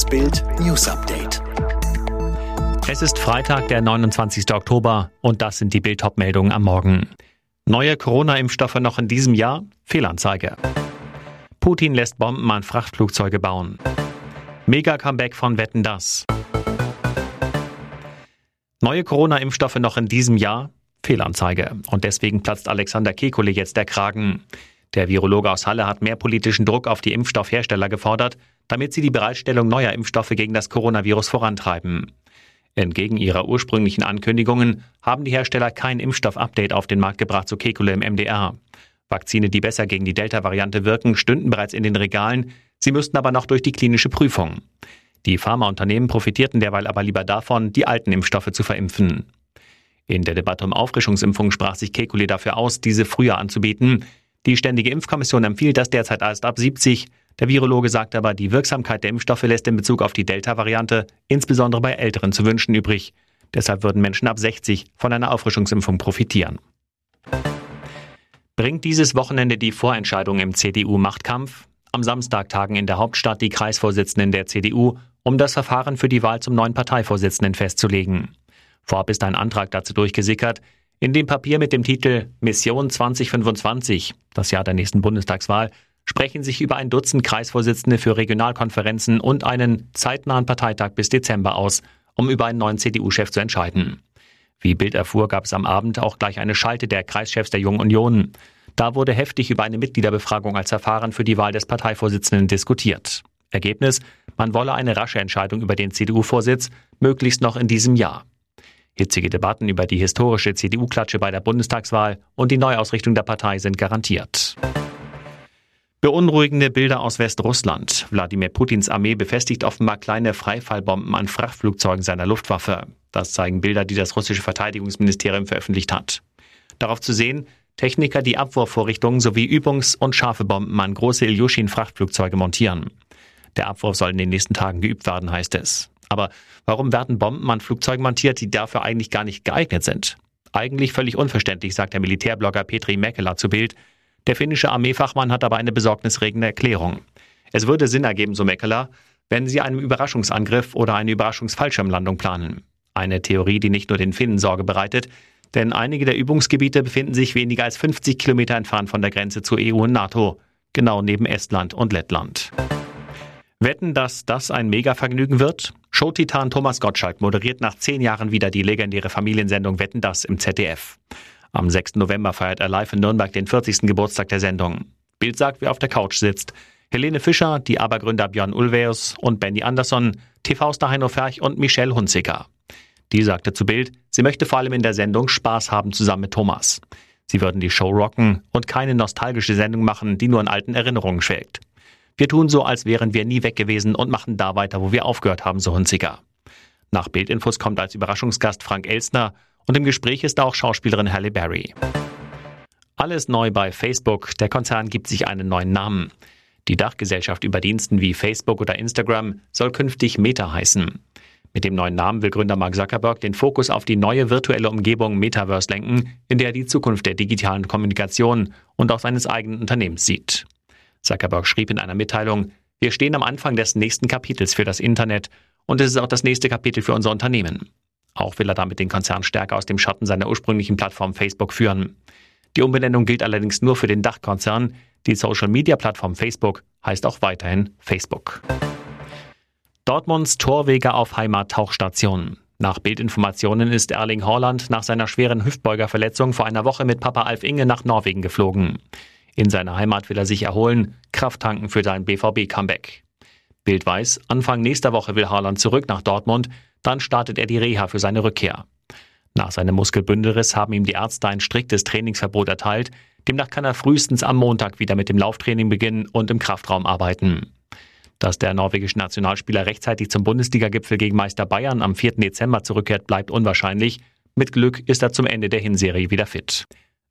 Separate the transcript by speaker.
Speaker 1: Das Bild News Update.
Speaker 2: Es ist Freitag, der 29. Oktober und das sind die Bild meldungen am Morgen. Neue Corona-Impfstoffe noch in diesem Jahr? Fehlanzeige. Putin lässt Bomben an Frachtflugzeuge bauen. Mega-Comeback von Wetten das. Neue Corona-Impfstoffe noch in diesem Jahr? Fehlanzeige. Und deswegen platzt Alexander Kekulé jetzt der Kragen. Der Virologe aus Halle hat mehr politischen Druck auf die Impfstoffhersteller gefordert, damit sie die Bereitstellung neuer Impfstoffe gegen das Coronavirus vorantreiben. Entgegen ihrer ursprünglichen Ankündigungen haben die Hersteller kein Impfstoff-Update auf den Markt gebracht, so Kekule im MDR. Vakzine, die besser gegen die Delta-Variante wirken, stünden bereits in den Regalen, sie müssten aber noch durch die klinische Prüfung. Die Pharmaunternehmen profitierten derweil aber lieber davon, die alten Impfstoffe zu verimpfen. In der Debatte um Auffrischungsimpfungen sprach sich Kekulé dafür aus, diese früher anzubieten. Die Ständige Impfkommission empfiehlt das derzeit erst ab 70. Der Virologe sagt aber, die Wirksamkeit der Impfstoffe lässt in Bezug auf die Delta-Variante insbesondere bei Älteren zu wünschen übrig. Deshalb würden Menschen ab 60 von einer Auffrischungsimpfung profitieren. Bringt dieses Wochenende die Vorentscheidung im CDU-Machtkampf? Am Samstag tagen in der Hauptstadt die Kreisvorsitzenden der CDU, um das Verfahren für die Wahl zum neuen Parteivorsitzenden festzulegen. Vorab ist ein Antrag dazu durchgesickert, in dem Papier mit dem Titel Mission 2025, das Jahr der nächsten Bundestagswahl, sprechen sich über ein Dutzend Kreisvorsitzende für Regionalkonferenzen und einen zeitnahen Parteitag bis Dezember aus, um über einen neuen CDU-Chef zu entscheiden. Wie Bild erfuhr, gab es am Abend auch gleich eine Schalte der Kreischefs der Jungen Union. Da wurde heftig über eine Mitgliederbefragung als Verfahren für die Wahl des Parteivorsitzenden diskutiert. Ergebnis, man wolle eine rasche Entscheidung über den CDU-Vorsitz, möglichst noch in diesem Jahr. Hitzige Debatten über die historische CDU-Klatsche bei der Bundestagswahl und die Neuausrichtung der Partei sind garantiert. Beunruhigende Bilder aus Westrussland. Wladimir Putins Armee befestigt offenbar kleine Freifallbomben an Frachtflugzeugen seiner Luftwaffe. Das zeigen Bilder, die das russische Verteidigungsministerium veröffentlicht hat. Darauf zu sehen, Techniker, die Abwurfvorrichtungen sowie Übungs- und scharfe Bomben an große Ilyushin-Frachtflugzeuge montieren. Der Abwurf soll in den nächsten Tagen geübt werden, heißt es. Aber warum werden Bomben an Flugzeugen montiert, die dafür eigentlich gar nicht geeignet sind? Eigentlich völlig unverständlich, sagt der Militärblogger Petri Mäkelä zu Bild. Der finnische Armeefachmann hat aber eine besorgnisregende Erklärung. Es würde Sinn ergeben, so Mäkelä, wenn sie einen Überraschungsangriff oder eine Überraschungsfallschirmlandung planen. Eine Theorie, die nicht nur den Finnen Sorge bereitet, denn einige der Übungsgebiete befinden sich weniger als 50 Kilometer entfernt von der Grenze zur EU und NATO, genau neben Estland und Lettland. Wetten, dass das ein Mega-Vergnügen wird? Showtitan Thomas Gottschalk moderiert nach zehn Jahren wieder die legendäre Familiensendung Wetten das im ZDF. Am 6. November feiert er live in Nürnberg den 40. Geburtstag der Sendung. Bild sagt, wer auf der Couch sitzt. Helene Fischer, die Abergründer Björn Ulvaeus und Benny Andersson, TV-Star Heino Ferch und Michelle Hunziker. Die sagte zu Bild, sie möchte vor allem in der Sendung Spaß haben zusammen mit Thomas. Sie würden die Show rocken und keine nostalgische Sendung machen, die nur in alten Erinnerungen schwelgt. Wir tun so, als wären wir nie weg gewesen und machen da weiter, wo wir aufgehört haben, so Hunziker. Nach Bildinfos kommt als Überraschungsgast Frank Elstner und im Gespräch ist auch Schauspielerin Halle Berry. Alles neu bei Facebook. Der Konzern gibt sich einen neuen Namen. Die Dachgesellschaft über Diensten wie Facebook oder Instagram soll künftig Meta heißen. Mit dem neuen Namen will Gründer Mark Zuckerberg den Fokus auf die neue virtuelle Umgebung Metaverse lenken, in der er die Zukunft der digitalen Kommunikation und auch seines eigenen Unternehmens sieht. Zuckerberg schrieb in einer Mitteilung, wir stehen am Anfang des nächsten Kapitels für das Internet und es ist auch das nächste Kapitel für unser Unternehmen. Auch will er damit den Konzern stärker aus dem Schatten seiner ursprünglichen Plattform Facebook führen. Die Umbenennung gilt allerdings nur für den Dachkonzern. Die Social-Media-Plattform Facebook heißt auch weiterhin Facebook. Dortmunds Torwege auf Heimat-Tauchstation. Nach Bildinformationen ist Erling Haaland nach seiner schweren Hüftbeugerverletzung vor einer Woche mit Papa Alf Inge nach Norwegen geflogen. In seiner Heimat will er sich erholen, Kraft tanken für sein BVB-Comeback. Bild weiß, Anfang nächster Woche will Haaland zurück nach Dortmund, dann startet er die Reha für seine Rückkehr. Nach seinem Muskelbündelriss haben ihm die Ärzte ein striktes Trainingsverbot erteilt, demnach kann er frühestens am Montag wieder mit dem Lauftraining beginnen und im Kraftraum arbeiten. Dass der norwegische Nationalspieler rechtzeitig zum Bundesliga-Gipfel gegen Meister Bayern am 4. Dezember zurückkehrt, bleibt unwahrscheinlich. Mit Glück ist er zum Ende der Hinserie wieder fit.